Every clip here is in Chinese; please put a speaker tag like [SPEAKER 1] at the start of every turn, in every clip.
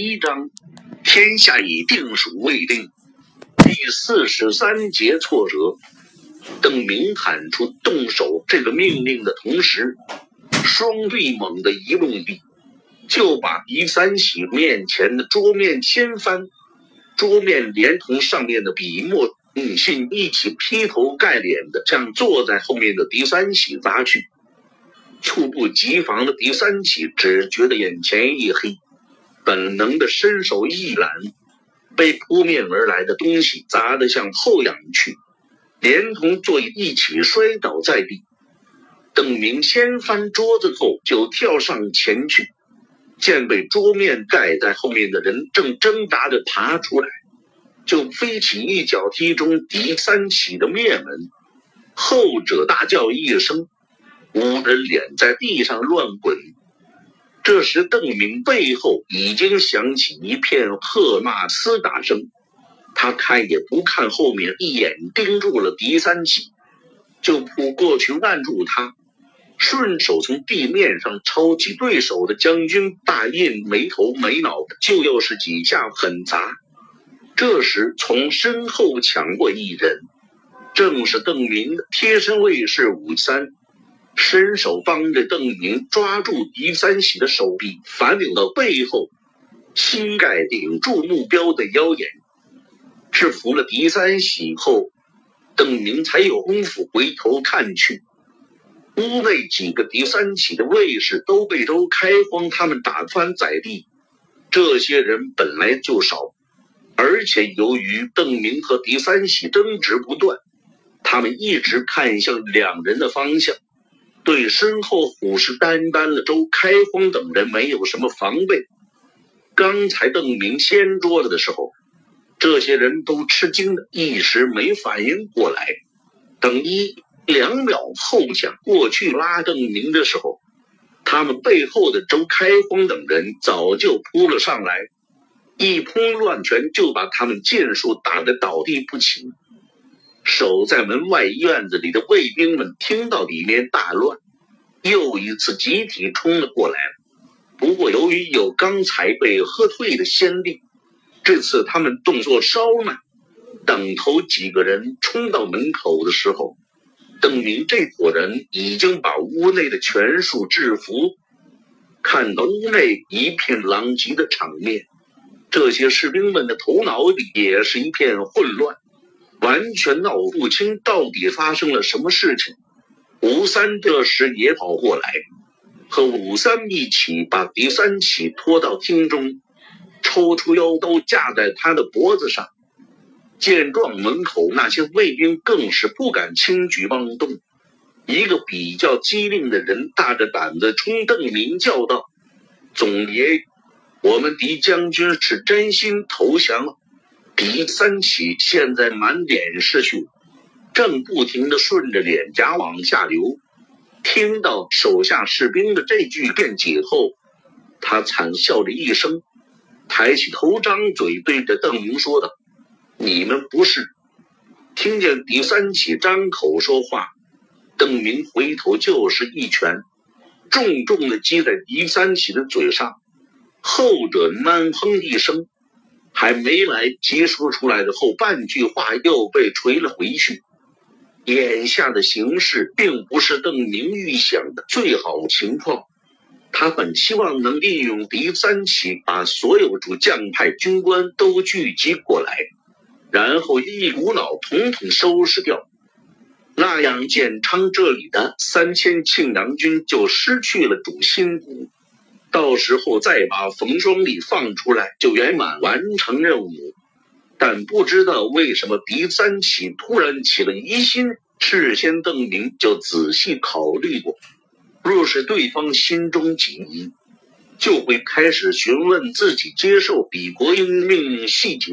[SPEAKER 1] 一章，天下已定属未定。第四十三节挫折。邓明喊出动手这个命令的同时，双臂猛地一动地，就把狄三喜面前的桌面掀翻，桌面连同上面的笔墨印信一起劈头盖脸的向坐在后面的狄三喜砸去。猝不及防的狄三喜只觉得眼前一黑。本能的伸手一揽，被扑面而来的东西砸得向后仰去，连同座椅一起摔倒在地。邓明掀翻桌子后就跳上前去，见被桌面盖在后面的人正挣扎着爬出来，就飞起一脚踢中狄三喜的面门，后者大叫一声，捂着脸在地上乱滚。这时，邓明背后已经响起一片喝骂厮打声。他看也不看后面，一眼盯住了狄三喜，就扑过去按住他，顺手从地面上抄起对手的将军大印，没头没脑的就又是几下狠砸。这时，从身后抢过一人，正是邓明的贴身卫士武三。伸手帮着邓明抓住狄三喜的手臂，反拧到背后，膝盖顶住目标的腰眼，制服了狄三喜后，邓明才有功夫回头看去。屋内几个狄三喜的卫士都被周开荒他们打翻在地。这些人本来就少，而且由于邓明和狄三喜争执不断，他们一直看向两人的方向。对身后虎视眈眈的周开荒等人没有什么防备。刚才邓明掀桌子的时候，这些人都吃惊的一时没反应过来。等一两秒后想过去拉邓明的时候，他们背后的周开荒等人早就扑了上来，一通乱拳就把他们尽数打得倒地不起。守在门外院子里的卫兵们听到里面大乱，又一次集体冲了过来。不过由于有刚才被喝退的先例，这次他们动作稍慢。等头几个人冲到门口的时候，邓明这伙人已经把屋内的全数制服。看到屋内一片狼藉的场面，这些士兵们的头脑里也是一片混乱。完全闹不清到底发生了什么事情。吴三这时也跑过来，和武三一起把狄三起拖到厅中，抽出腰刀架在他的脖子上。见状，门口那些卫兵更是不敢轻举妄动。一个比较机灵的人大着胆子冲邓明叫道：“总爷，我们狄将军是真心投降了。”狄三起现在满脸是血，正不停的顺着脸颊往下流。听到手下士兵的这句辩解后，他惨笑了一声，抬起头，张嘴对着邓明说道：“你们不是？”听见狄三起张口说话，邓明回头就是一拳，重重的击在狄三起的嘴上，后者闷哼一声。还没来及说出来的后半句话，又被锤了回去。眼下的形势并不是邓明预想的最好情况。他本希望能利用狄三喜把所有主将派军官都聚集过来，然后一股脑统统收拾掉，那样建昌这里的三千庆阳军就失去了主心骨。到时候再把冯双礼放出来，就圆满完成任务。但不知道为什么狄三起突然起了疑心，事先邓明就仔细考虑过，若是对方心中起疑，就会开始询问自己接受李国英命令细节，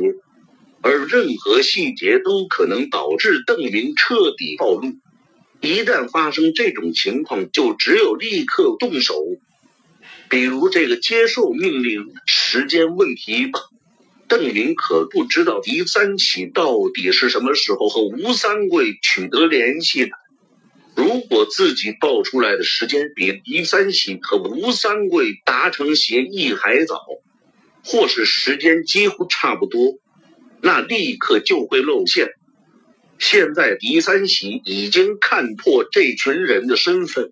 [SPEAKER 1] 而任何细节都可能导致邓明彻底暴露。一旦发生这种情况，就只有立刻动手。比如这个接受命令时间问题，邓明可不知道狄三喜到底是什么时候和吴三桂取得联系的。如果自己报出来的时间比狄三喜和吴三桂达成协议还早，或是时间几乎差不多，那立刻就会露馅。现在狄三喜已经看破这群人的身份，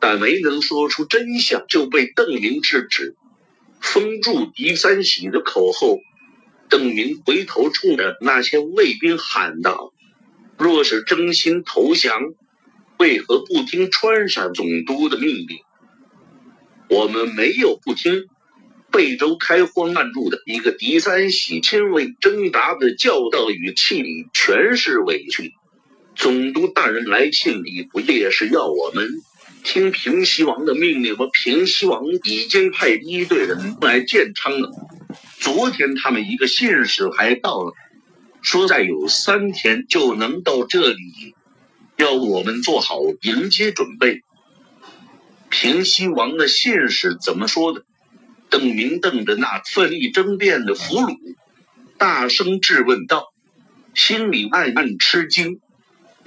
[SPEAKER 1] 但没能说出真相，就被邓明制止，封住狄三喜的口后。邓明回头冲着那些卫兵喊道：“若是真心投降，为何不听川陕总督的命令？”我们没有不听。贝州开荒按住的一个狄三喜亲卫挣扎的叫道，语气里全是委屈。总督大人来信里不也是要我们听平西王的命令和？平西王已经派一队人来建昌了。昨天他们一个信使还到了，说再有三天就能到这里，要我们做好迎接准备。平西王的信使怎么说的？邓明瞪着那奋力争辩的俘虏，大声质问道，心里暗暗吃惊。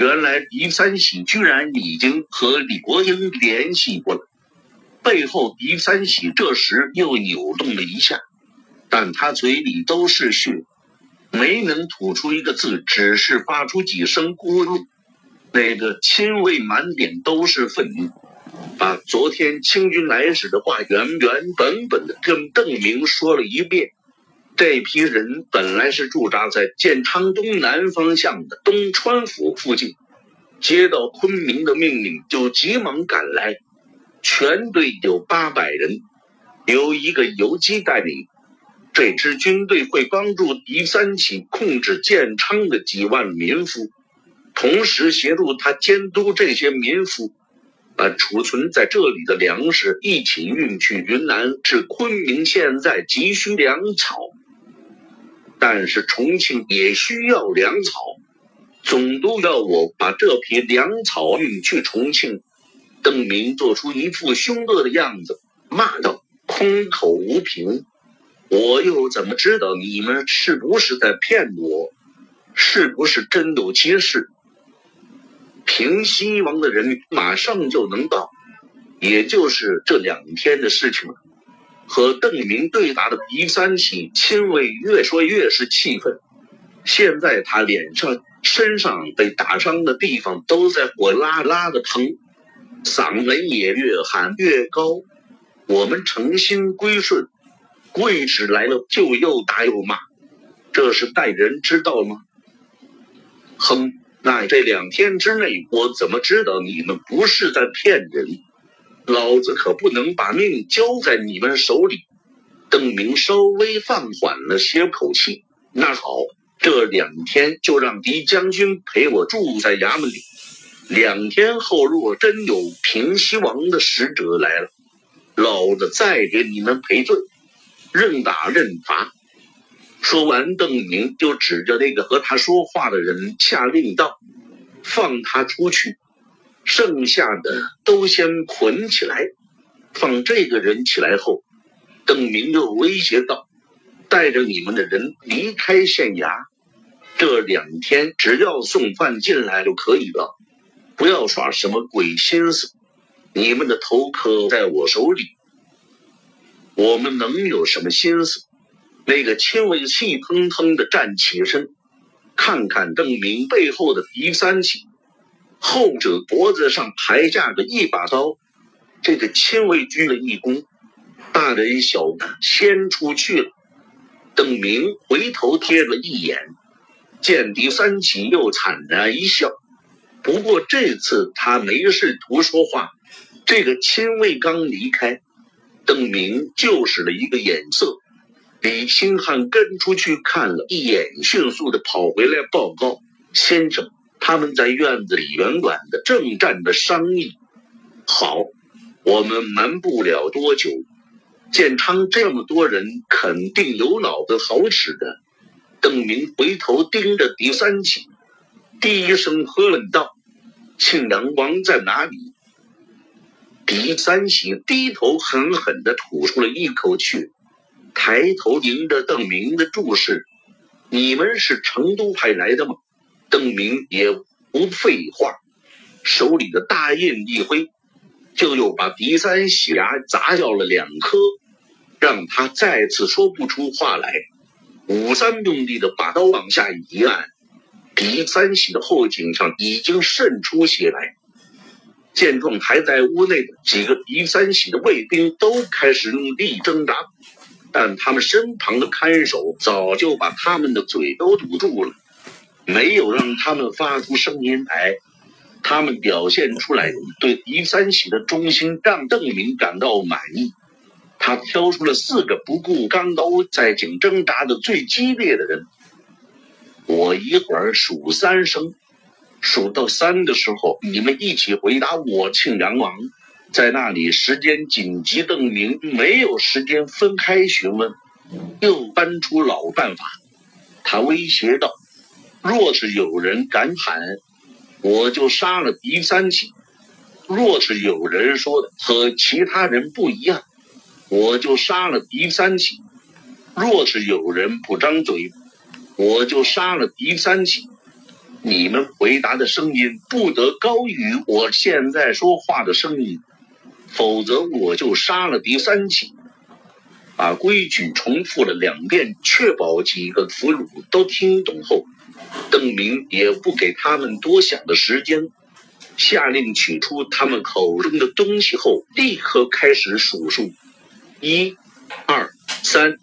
[SPEAKER 1] 原来狄三喜居然已经和李国英联系过了。背后，狄三喜这时又扭动了一下。但他嘴里都是血，没能吐出一个字，只是发出几声咕噜。那个亲卫满脸都是愤怒，把昨天清军来时的话原原本本的跟邓明说了一遍。这批人本来是驻扎在建昌东南方向的东川府附近，接到昆明的命令就急忙赶来，全队有八百人，由一个游击带领。这支军队会帮助狄三起控制建昌的几万民夫，同时协助他监督这些民夫把储存在这里的粮食一起运去云南。至昆明现在急需粮草，但是重庆也需要粮草，总督要我把这批粮草运去重庆。邓明做出一副凶恶的样子，骂道：“空口无凭。”我又怎么知道你们是不是在骗我？是不是真有其事？平西王的人马上就能到，也就是这两天的事情了。和邓明对答的狄三喜亲卫越说越是气愤，现在他脸上、身上被打伤的地方都在火辣辣的疼，嗓门也越喊越高。我们诚心归顺。贵使来了就又打又骂，这是待人之道吗？哼，那这两天之内，我怎么知道你们不是在骗人？老子可不能把命交在你们手里。邓明稍微放缓了些口气。那好，这两天就让狄将军陪我住在衙门里。两天后，若真有平西王的使者来了，老子再给你们赔罪。任打任罚。说完，邓明就指着那个和他说话的人下令道：“放他出去，剩下的都先捆起来。”放这个人起来后，邓明又威胁道：“带着你们的人离开县衙，这两天只要送饭进来就可以了，不要耍什么鬼心思。你们的头可在我手里。”我们能有什么心思？那个亲卫气腾腾的站起身，看看邓明背后的狄三喜，后者脖子上还架着一把刀。这个亲卫鞠了一躬，大人小的先出去了。邓明回头瞥了一眼，见狄三起又惨然一笑。不过这次他没试图说话。这个亲卫刚离开。邓明就使了一个眼色，李兴汉跟出去看了一眼，迅速的跑回来报告：“先生，他们在院子里远远的正站着商议。好，我们瞒不了多久。建昌这么多人，肯定有脑子好使的。”邓明回头盯着狄三喜，第一声喝冷道：“庆阳王在哪里？”狄三喜低头狠狠地吐出了一口气，抬头迎着邓明的注视：“你们是成都派来的吗？”邓明也不废话，手里的大印一挥，就又把狄三喜牙砸掉了两颗。让他再次说不出话来。武三用力的把刀往下一按，狄三喜的后颈上已经渗出血来。见状，还在屋内的几个狄三喜的卫兵都开始用力挣扎，但他们身旁的看守早就把他们的嘴都堵住了，没有让他们发出声音来。他们表现出来对狄三喜的忠心，让邓明感到满意。他挑出了四个不顾钢刀在井挣扎的最激烈的人。我一会儿数三声，数到三的时候，你们一起回答我。庆阳王在那里，时间紧急，邓明没有时间分开询问，又搬出老办法。他威胁道：“若是有人敢喊，我就杀了狄三起；若是有人说的和其他人不一样。”我就杀了狄三起。若是有人不张嘴，我就杀了狄三起。你们回答的声音不得高于我现在说话的声音，否则我就杀了狄三起。把规矩重复了两遍，确保几个俘虏都听懂后，邓明也不给他们多想的时间，下令取出他们口中的东西后，立刻开始数数。一、二、三，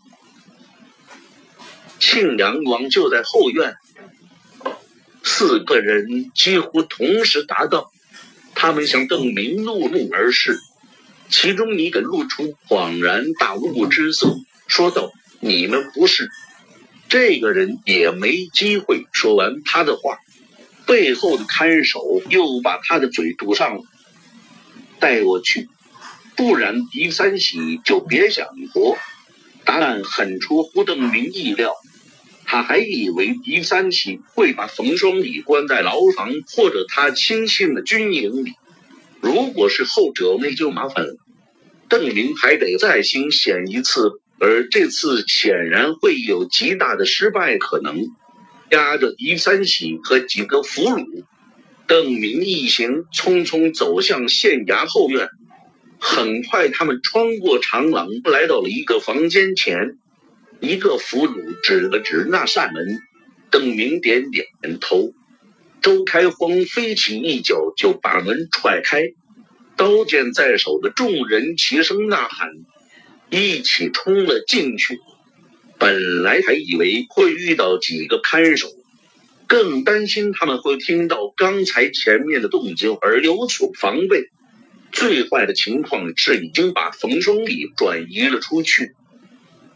[SPEAKER 1] 庆阳王就在后院。四个人几乎同时答道：“他们向邓明怒目而视。”其中一个露出恍然大悟之色，说道：“你们不是。”这个人也没机会说完他的话，背后的看守又把他的嘴堵上了。带我去。不然，狄三喜就别想活。答案很出乎邓明意料，他还以为狄三喜会把冯双礼关在牢房或者他亲信的军营里。如果是后者，那就麻烦了。邓明还得再兴险一次，而这次显然会有极大的失败可能。押着于三喜和几个俘虏，邓明一行匆匆走向县衙后院。很快，他们穿过长廊，来到了一个房间前。一个俘虏指了指那扇门，邓明点点头。周开荒飞起一脚就把门踹开，刀剑在手的众人齐声呐喊，一起冲了进去。本来还以为会遇到几个看守，更担心他们会听到刚才前面的动静而有所防备。最坏的情况是已经把冯双礼转移了出去，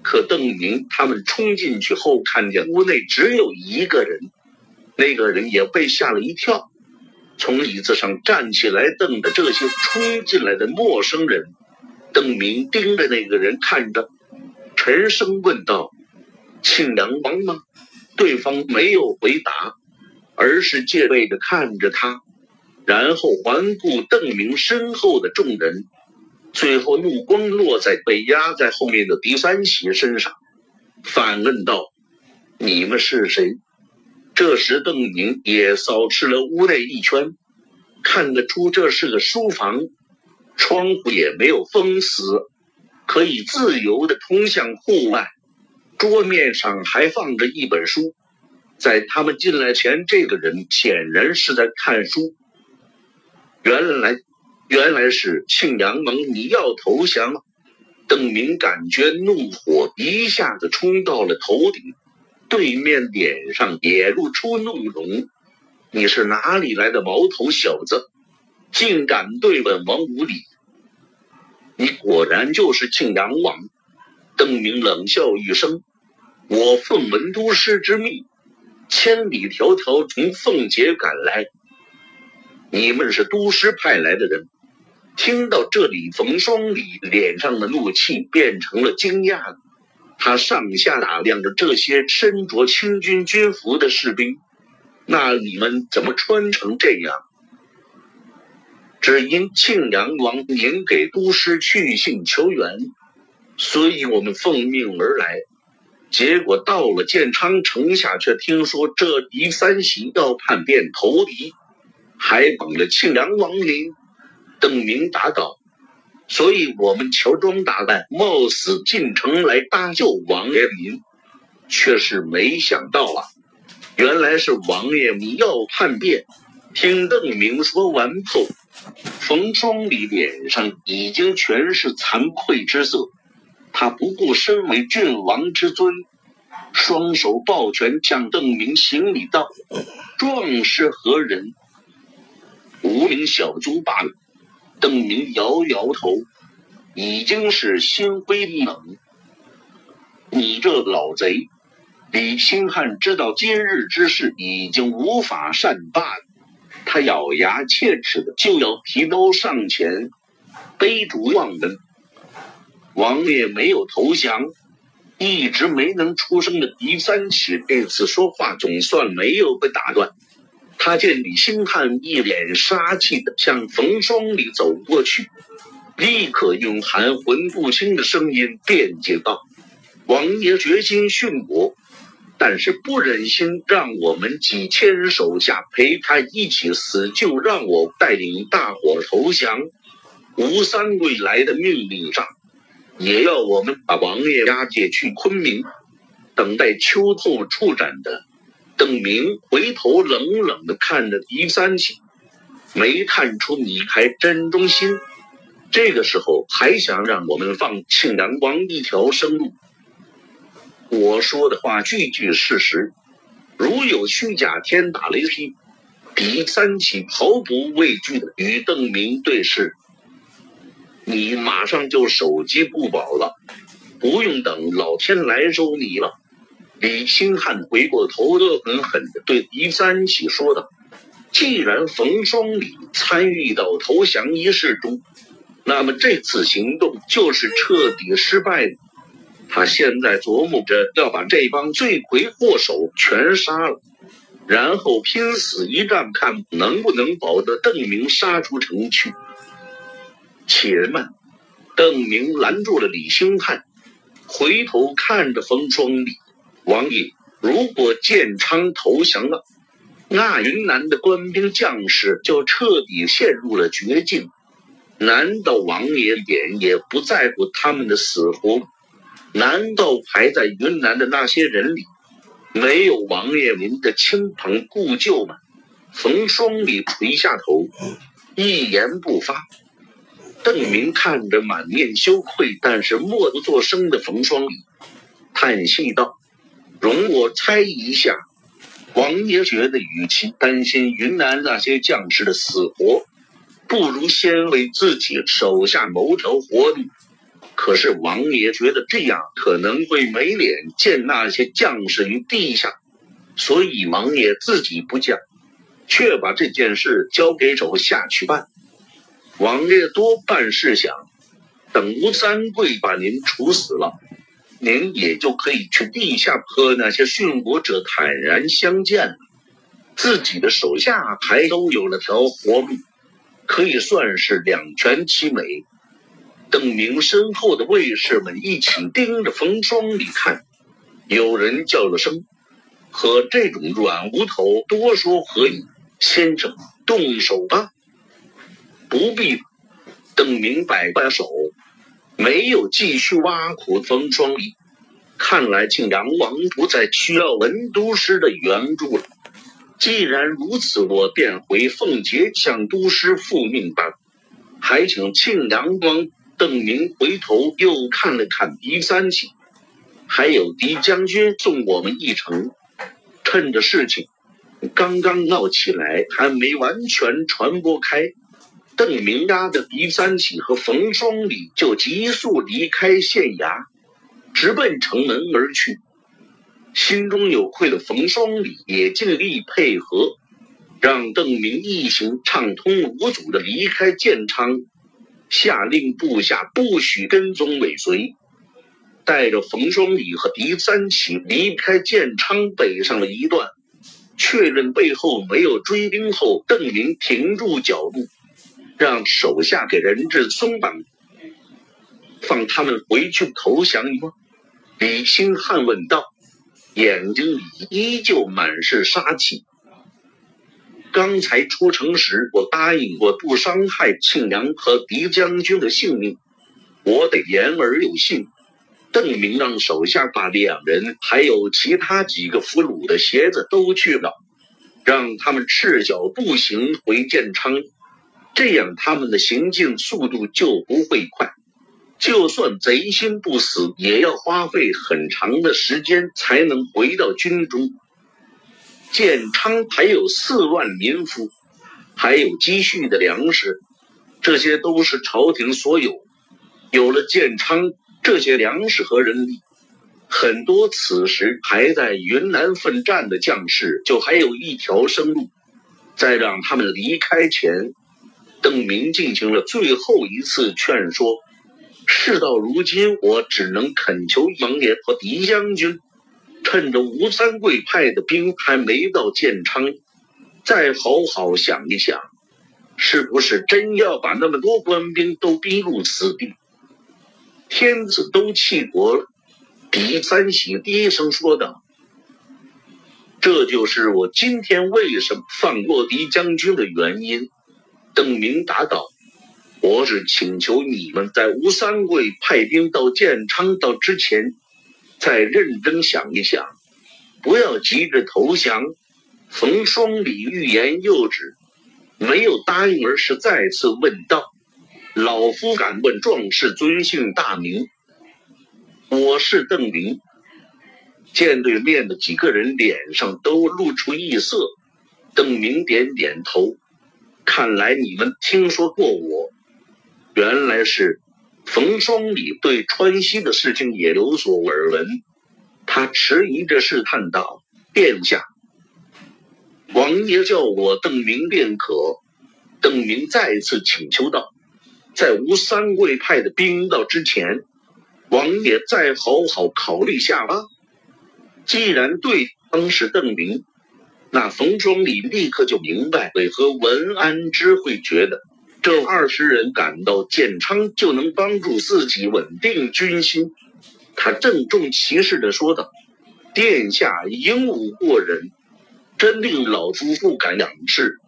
[SPEAKER 1] 可邓明他们冲进去后，看见屋内只有一个人，那个人也被吓了一跳，从椅子上站起来，瞪着这些冲进来的陌生人。邓明盯着那个人看着，沉声问道：“庆阳王吗？”对方没有回答，而是戒备地看着他。然后环顾邓明身后的众人，最后目光落在被压在后面的狄三喜身上，反问道：“你们是谁？”这时邓明也扫视了屋内一圈，看得出这是个书房，窗户也没有封死，可以自由的通向户外。桌面上还放着一本书，在他们进来前，这个人显然是在看书。原来，原来是庆阳王，你要投降了。邓明感觉怒火一下子冲到了头顶，对面脸上也露出怒容。你是哪里来的毛头小子，竟敢对本王无礼？你果然就是庆阳王。邓明冷笑一声：“我奉文都师之命，千里迢迢从凤节赶来。”你们是都师派来的人。听到这里，冯双礼脸上的怒气变成了惊讶。他上下打量着这些身着清军军服的士兵。那你们怎么穿成这样？只因庆阳王您给都师去信求援，所以我们奉命而来。结果到了建昌城下，却听说这狄三喜要叛变投敌。还绑了庆阳王陵，邓明答道：“所以我们乔装打扮，冒死进城来搭救王爷民，却是没想到啊，原来是王爷要叛变。听邓明说完后，冯双礼脸上已经全是惭愧之色。他不顾身为郡王之尊，双手抱拳向邓明行礼道：“壮士何人？无名小卒罢了。”邓明摇摇头，已经是心灰意冷。你这老贼！李兴汉知道今日之事已经无法善罢。他咬牙切齿的就要提刀上前，背主望闻。王爷没有投降，一直没能出声的狄三喜这次说话总算没有被打断。他见李兴汉一脸杀气的向冯双礼走过去，立刻用含混不清的声音辩解道：“王爷决心殉国。”但是不忍心让我们几千手下陪他一起死，就让我带领大伙投降。吴三桂来的命令上，也要我们把王爷押解去昆明，等待秋后处斩的。邓明回头冷冷的看着狄三起，没看出你还真忠心。这个时候还想让我们放庆阳王一条生路？我说的话句句事实，如有虚假，天打雷劈！狄三起毫不畏惧的与邓明对视，你马上就手机不保了，不用等老天来收你了。李兴汉回过头，恶狠狠的对狄三起说道：“既然冯双礼参与到投降仪式中，那么这次行动就是彻底失败的。”他现在琢磨着要把这帮罪魁祸首全杀了，然后拼死一战，看能不能保得邓明杀出城去。且慢，邓明拦住了李兴汉，回头看着冯双礼王爷：“如果建昌投降了，那云南的官兵将士就彻底陷入了绝境。难道王爷脸也不在乎他们的死活？”难道还在云南的那些人里，没有王爷您的亲朋故旧吗？冯双礼垂下头，一言不发。邓明看着满面羞愧，但是默不作声的冯双礼，叹息道：“容我猜一下，王爷觉得与其担心云南那些将士的死活，不如先为自己手下谋条活路。”可是王爷觉得这样可能会没脸见那些将士于地下，所以王爷自己不降，却把这件事交给手下去办。王爷多半是想，等吴三桂把您处死了，您也就可以去地下和那些殉国者坦然相见了，自己的手下还都有了条活路，可以算是两全其美。邓明身后的卫士们一起盯着冯双礼看，有人叫了声：“和这种软无头多说何以？先生，动手吧。”不必。邓明摆摆手，没有继续挖苦冯双礼。看来庆阳王不再需要文都师的援助了。既然如此，我便回凤节向都师复命吧。还请庆阳王。邓明回头又看了看狄三起，还有狄将军送我们一程。趁着事情刚刚闹起来，还没完全传播开，邓明押着狄三起和冯双礼就急速离开县衙，直奔城门而去。心中有愧的冯双礼也尽力配合，让邓明一行畅通无阻的离开建昌。下令部下不许跟踪尾随，带着冯双礼和狄三起离开建昌，北上了一段，确认背后没有追兵后，邓林停住脚步，让手下给人质松绑，放他们回去投降吗？李兴汉问道，眼睛里依旧满是杀气。刚才出城时，我答应过不伤害庆良和狄将军的性命，我得言而有信。邓明让手下把两人还有其他几个俘虏的鞋子都去了，让他们赤脚步行回建昌，这样他们的行进速度就不会快。就算贼心不死，也要花费很长的时间才能回到军中。建昌还有四万民夫，还有积蓄的粮食，这些都是朝廷所有。有了建昌。这些粮食和人力，很多此时还在云南奋战的将士就还有一条生路。在让他们离开前，邓明进行了最后一次劝说。事到如今，我只能恳求王爷和狄将军，趁着吴三桂派的兵还没到建昌，再好好想一想，是不是真要把那么多官兵都逼入死地。天子都弃国了，狄三喜低声说道：“这就是我今天为什么放过狄将军的原因。”邓明答道：“我只请求你们在吴三桂派兵到建昌到之前，再认真想一想，不要急着投降。”冯双礼欲言又止，没有答应，而是再次问道。老夫敢问壮士尊姓大名？我是邓明。见对面的几个人脸上都露出异色，邓明点点头。看来你们听说过我。原来是冯双礼对川西的事情也有所耳闻。他迟疑着试探道：“殿下，王爷叫我邓明便可。”邓明再次请求道。在吴三桂派的兵到之前，王爷再好好考虑下吧。既然对方是邓明，那冯双礼立刻就明白为何文安之会觉得这二十人赶到建昌就能帮助自己稳定军心。他郑重其事的说道：“殿下英武过人，真令老夫不敢仰视。”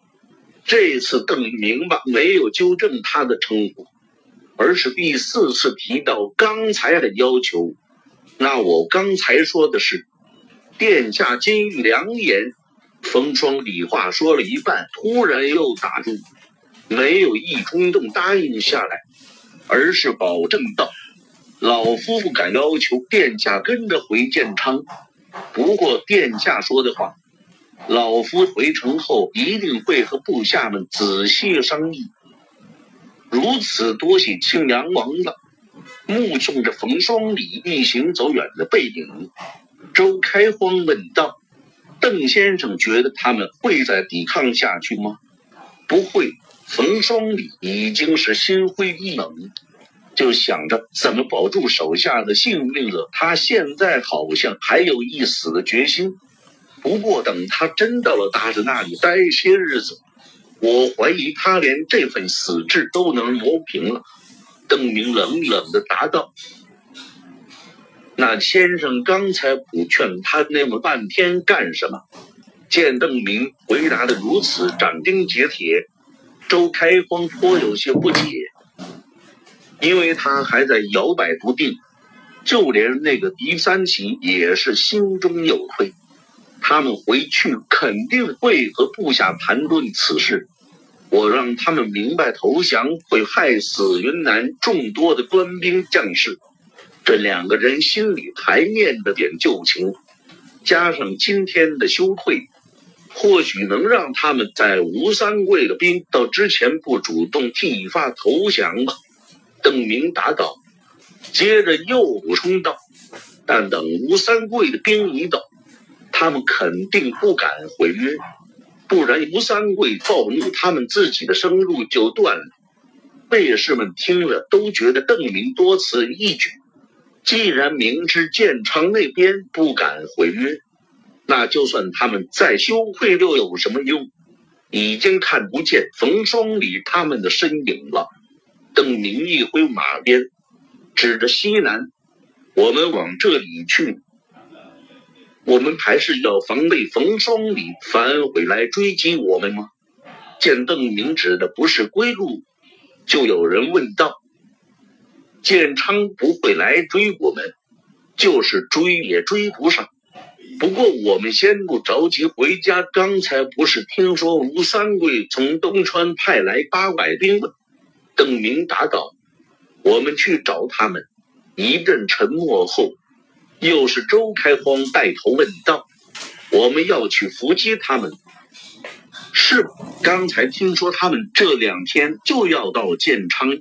[SPEAKER 1] 这次邓明吧没有纠正他的称呼，而是第四次提到刚才的要求。那我刚才说的是，殿下金玉良言。冯双礼话说了一半，突然又打住，没有一冲动答应下来，而是保证道：“老夫不敢要求殿下跟着回建昌，不过殿下说的话。”老夫回城后一定会和部下们仔细商议。如此多谢庆阳王了。目送着冯双礼一行走远的背影，周开荒问道：“邓先生觉得他们会再抵抗下去吗？”“不会。”冯双礼已经是心灰意冷，就想着怎么保住手下的性命了。他现在好像还有一死的决心。不过，等他真到了大子那里待些日子，我怀疑他连这份死志都能磨平了。”邓明冷冷的答道。“那先生刚才不劝他那么半天干什么？”见邓明回答的如此斩钉截铁，周开荒颇有些不解，因为他还在摇摆不定，就连那个狄三奇也是心中有愧。他们回去肯定会和部下谈论此事，我让他们明白投降会害死云南众多的官兵将士。这两个人心里还念着点旧情，加上今天的羞愧，或许能让他们在吴三桂的兵到之前不主动剃发投降吧。邓明答道，接着又补充道：“但等吴三桂的兵一到。”他们肯定不敢毁约，不然吴三桂暴怒，他们自己的生路就断了。卫士们听了都觉得邓明多此一举。既然明知建昌那边不敢毁约，那就算他们再羞愧又有什么用？已经看不见冯双礼他们的身影了。邓明一挥马鞭，指着西南：“我们往这里去。”我们还是要防备冯双礼反悔来追击我们吗？见邓明指的不是归路，就有人问道：“建昌不会来追我们，就是追也追不上。不过我们先不着急回家，刚才不是听说吴三桂从东川派来八百兵吗？”邓明答道：“我们去找他们。”一阵沉默后，又是周开荒带头问道：“我们要去伏击他们？”是，刚才听说他们这两天就要到建昌，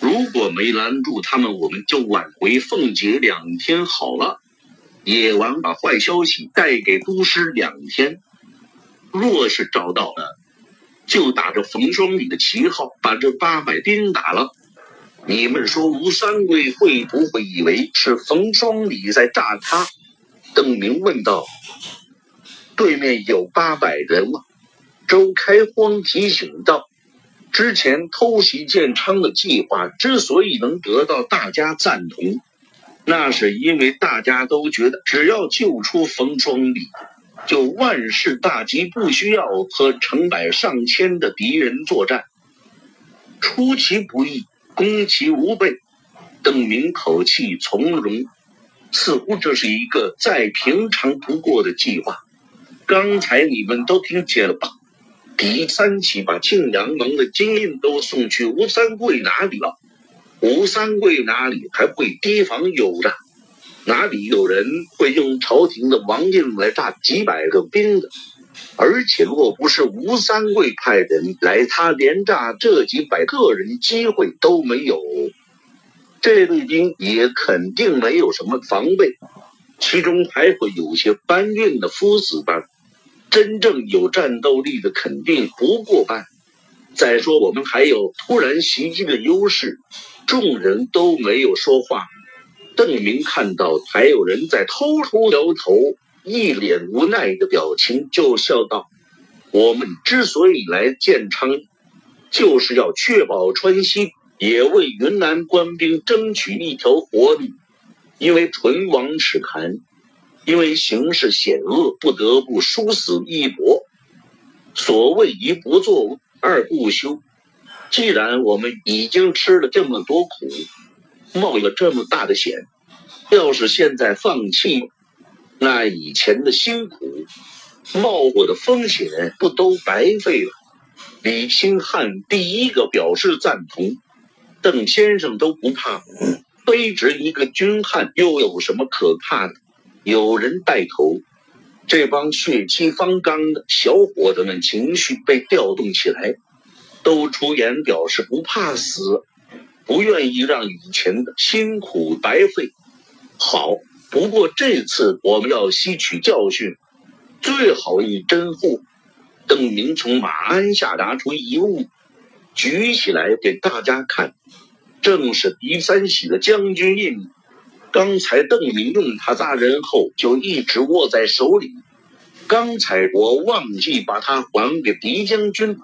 [SPEAKER 1] 如果没拦住他们，我们就晚回凤节两天好了。野王把坏消息带给都师两天，若是找到了，就打着冯双礼的旗号把这八百兵打了。你们说吴三桂会不会以为是冯双礼在诈他？邓明问道。对面有八百人吗？周开荒提醒道：“之前偷袭建昌的计划之所以能得到大家赞同，那是因为大家都觉得只要救出冯双礼，就万事大吉，不需要和成百上千的敌人作战。出其不意，攻其无备。”邓明口气从容，似乎这是一个再平常不过的计划。刚才你们都听见了吧？狄三起把庆阳王的金印都送去吴三桂哪里了？吴三桂哪里还会提防有诈？哪里有人会用朝廷的王印来诈几百个兵的？而且若不是吴三桂派人来，他连诈这几百个人机会都没有。这队兵也肯定没有什么防备，其中还会有些搬运的夫子班。真正有战斗力的肯定不过半。再说，我们还有突然袭击的优势。众人都没有说话。邓明看到还有人在偷偷摇头，一脸无奈的表情，就笑道：“我们之所以来建昌，就是要确保川西，也为云南官兵争取一条活路。因为唇亡齿寒。”因为形势险恶，不得不殊死一搏。所谓一不做，二不休。既然我们已经吃了这么多苦，冒了这么大的险，要是现在放弃，那以前的辛苦、冒过的风险，不都白费了？李清汉第一个表示赞同。邓先生都不怕，卑职一个军汉又有什么可怕的？有人带头，这帮血气方刚的小伙子们情绪被调动起来，都出言表示不怕死，不愿意让以前的辛苦白费。好，不过这次我们要吸取教训，最好以真货。邓明从马鞍下拿出一物，举起来给大家看，正是狄三喜的将军印。刚才邓明用他扎人后，就一直握在手里。刚才我忘记把它还给狄将军。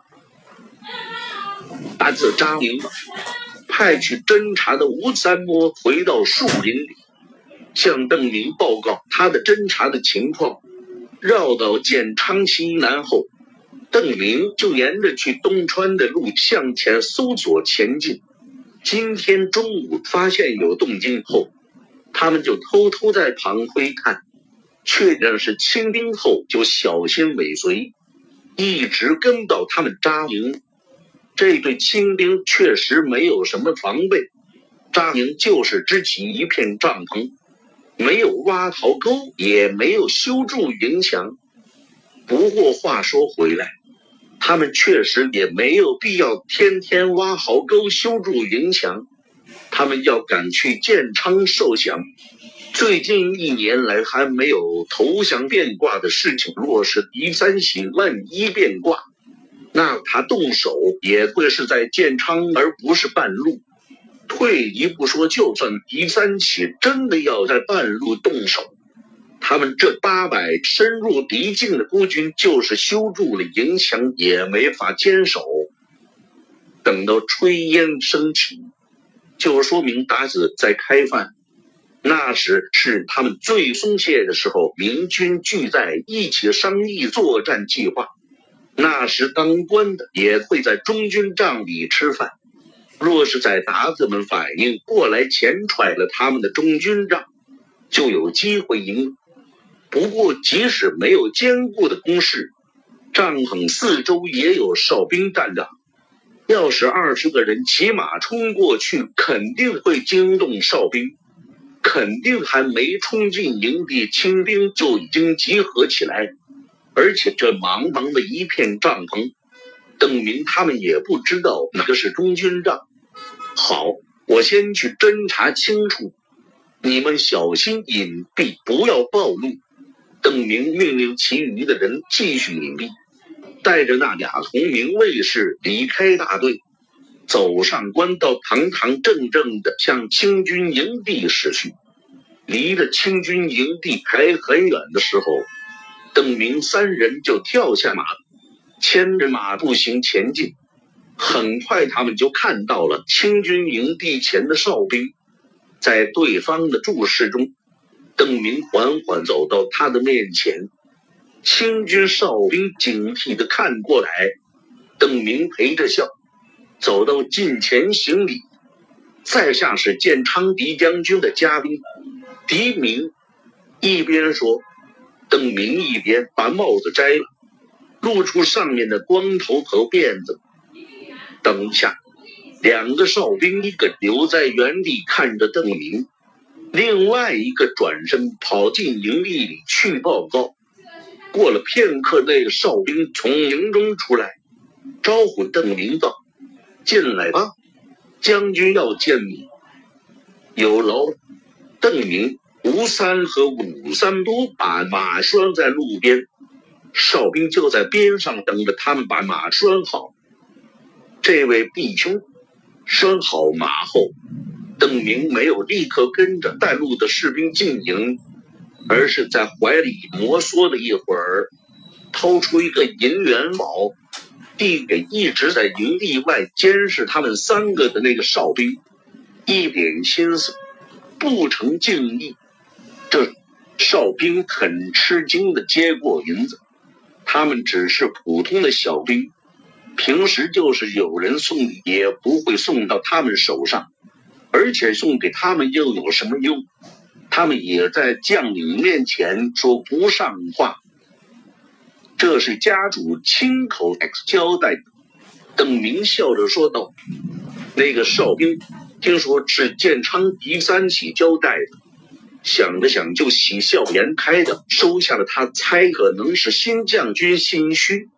[SPEAKER 1] 大字扎明，派去侦查的吴三摸回到树林里，向邓明报告他的侦查的情况。绕到建昌西南后，邓明就沿着去东川的路向前搜索前进。今天中午发现有动静后。他们就偷偷在旁窥看，确认是清兵后，就小心尾随，一直跟到他们扎营。这对清兵确实没有什么防备，扎营就是支起一片帐篷，没有挖壕沟，也没有修筑营墙。不过话说回来，他们确实也没有必要天天挖壕沟、修筑营墙。他们要赶去建昌受降，最近一年来还没有投降变卦的事情。若是狄三喜万一变卦，那他动手也会是在建昌，而不是半路。退一步说，就算狄三起真的要在半路动手，他们这八百深入敌境的孤军，就是修筑了营墙，也没法坚守。等到炊烟升起。就说明达子在开饭，那时是他们最松懈的时候。明军聚在一起商议作战计划，那时当官的也会在中军帐里吃饭。若是在鞑子们反应过来前踹了他们的中军帐，就有机会赢。不过，即使没有坚固的工事，帐篷四周也有哨兵站岗。要是二十个人骑马冲过去，肯定会惊动哨兵，肯定还没冲进营地，清兵就已经集合起来。而且这茫茫的一片帐篷，邓明他们也不知道哪个是中军帐。好，我先去侦查清楚，你们小心隐蔽，不要暴露。邓明命令其余的人继续隐蔽，带着那俩同名卫士离开大队，走上官道，堂堂正正的向清军营地驶去。离着清军营地还很远的时候，邓明三人就跳下马，牵着马步行前进。很快，他们就看到了清军营地前的哨兵，在对方的注视中，邓明缓缓走到他的面前。清军哨兵警惕的看过来，邓明陪着笑，走到近前行礼。在下是建昌狄将军的家兵，狄明一边说，邓明一边把帽子摘了，露出上面的光头和辫子。等一下，两个哨兵，一个留在原地看着邓明，另外一个转身跑进营地里去报告。过了片刻，那个哨兵从营中出来，招呼邓明道：“进来吧，将军要见你。”有劳。邓明、吴三和武三都把马拴在路边，哨兵就在边上等着他们把马拴好。这位弟兄拴好马后，邓明没有立刻跟着带路的士兵进营，而是在怀里摩挲了。一会儿，掏出一个银元宝，递给一直在营地外监视他们三个的那个哨兵，一点心思，不成敬意。这哨兵很吃惊的接过银子，他们只是普通的小兵。平时就是有人送礼，也不会送到他们手上，而且送给他们又有什么用？他们也在将领面前说不上话。这是家主亲口 X 交代的。邓明笑着说道：“那个哨兵听说是建昌第三起交代的，想着想就喜笑颜开的收下了。他猜可能是新将军心虚，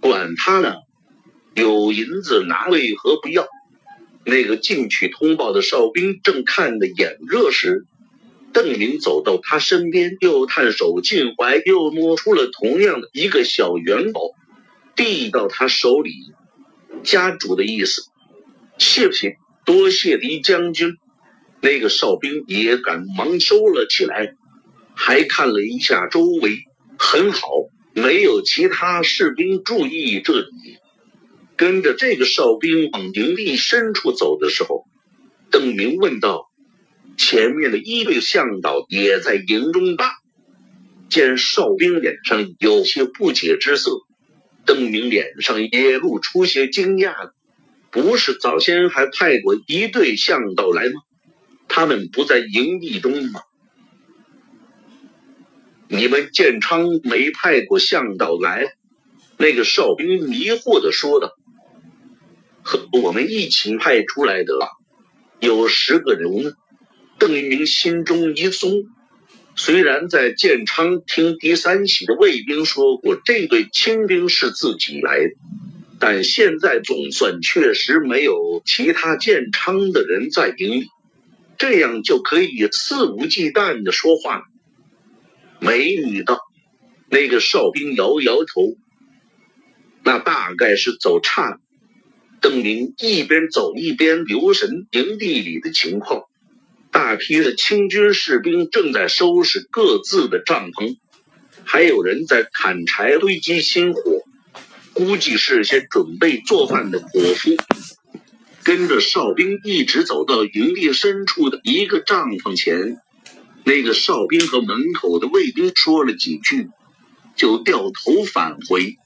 [SPEAKER 1] 管他呢。”有银子拿，为何不要？那个进去通报的哨兵正看得眼热时，邓明走到他身边，又探手进怀，又摸出了同样的一个小元宝，递到他手里。家主的意思，谢谢，多谢狄将军。那个哨兵也赶忙收了起来，还看了一下周围，很好，没有其他士兵注意这里。跟着这个哨兵往营地深处走的时候，邓明问道：“前面的一队向导也在营中吧？”见哨兵脸上有些不解之色，邓明脸上也露出些惊讶不是早先还派过一队向导来吗？他们不在营地中吗？”你们建昌没派过向导来？那个哨兵迷惑的说道。和我们一起派出来的有十个人呢。邓明心中一松，虽然在建昌听第三喜的卫兵说过这队清兵是自己来的，但现在总算确实没有其他建昌的人在营里，这样就可以肆无忌惮的说话了。美女道：“那个哨兵摇摇头，那大概是走岔了。”邓明一边走一边留神营地里的情况，大批的清军士兵正在收拾各自的帐篷，还有人在砍柴堆积新火，估计是些准备做饭的伙夫。跟着哨兵一直走到营地深处的一个帐篷前，那个哨兵和门口的卫兵说了几句，就掉头返回。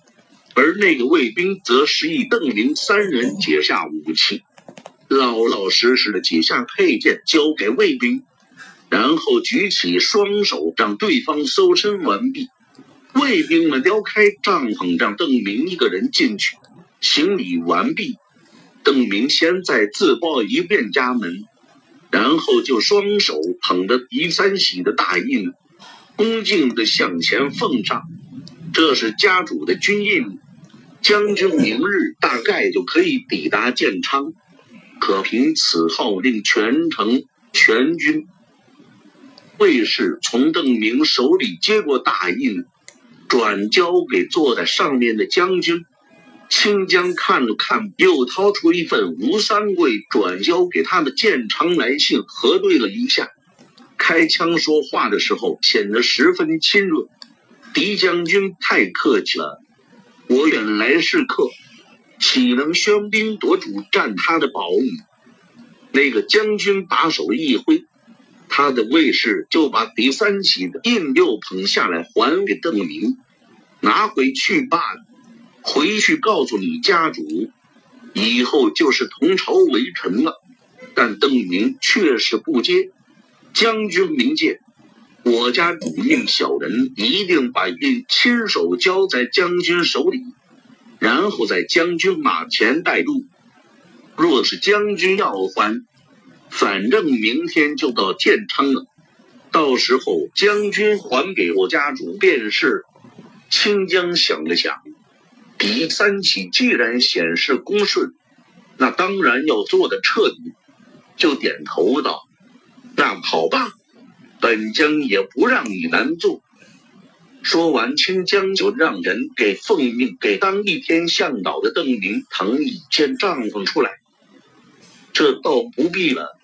[SPEAKER 1] 而那个卫兵则示意邓明三人解下武器，老老实实的解下佩剑交给卫兵，然后举起双手让对方搜身完毕。卫兵们撩开帐篷，让邓明一个人进去。行礼完毕，邓明先再自报一遍家门，然后就双手捧着狄三喜的大印，恭敬的向前奉上。这是家主的军印。将军明日大概就可以抵达建昌，可凭此号令全城全军。卫士从邓明手里接过大印，转交给坐在上面的将军。清江看了看，又掏出一份吴三桂转交给他的建昌来信，核对了一下，开枪说话的时候显得十分亲热。狄将军太客气了。我远来是客，岂能喧宾夺主，占他的宝物？那个将军把手一挥，他的卫士就把第三喜的印又捧下来，还给邓明，拿回去罢了。回去告诉你家主，以后就是同朝为臣了。但邓明却是不接。将军明鉴。我家主命小人一定把印亲手交在将军手里，然后在将军马前带路。若是将军要还，反正明天就到建昌了，到时候将军还给我家主便是。清江想了想，狄三起既然显示恭顺，那当然要做的彻底，就点头道：“那好吧。”本将也不让你难做。说完，清江就让人给奉命给当一天向导的邓明腾一间帐篷出来。这倒不必了。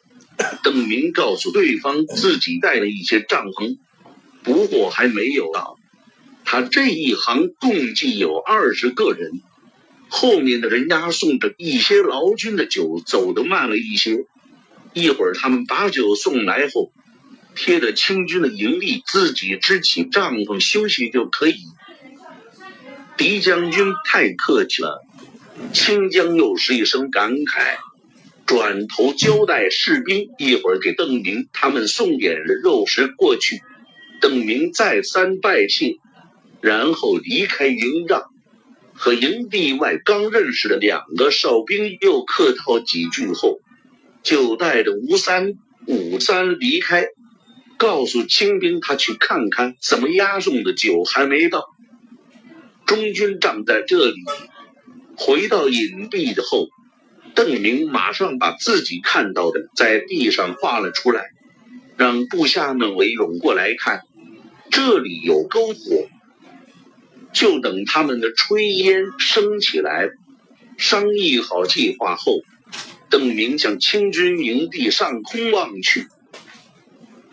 [SPEAKER 1] 邓明告诉对方自己带了一些帐篷，不过还没有到。他这一行共计有二十个人，后面的人押送着一些劳军的酒，走得慢了一些。一会儿他们把酒送来后。贴着清军的营地，自己支起帐篷休息就可以。狄将军太客气了。清江又是一声感慨，转头交代士兵，一会儿给邓明他们送点肉食过去。邓明再三拜谢，然后离开营帐，和营地外刚认识的两个哨兵又客套几句后，就带着吴三、武三离开。告诉清兵，他去看看怎么押送的酒还没到。中军帐在这里。回到隐蔽的后，邓明马上把自己看到的在地上画了出来，让部下们围拢过来看。这里有篝火，就等他们的炊烟升起来。商议好计划后，邓明向清军营地上空望去。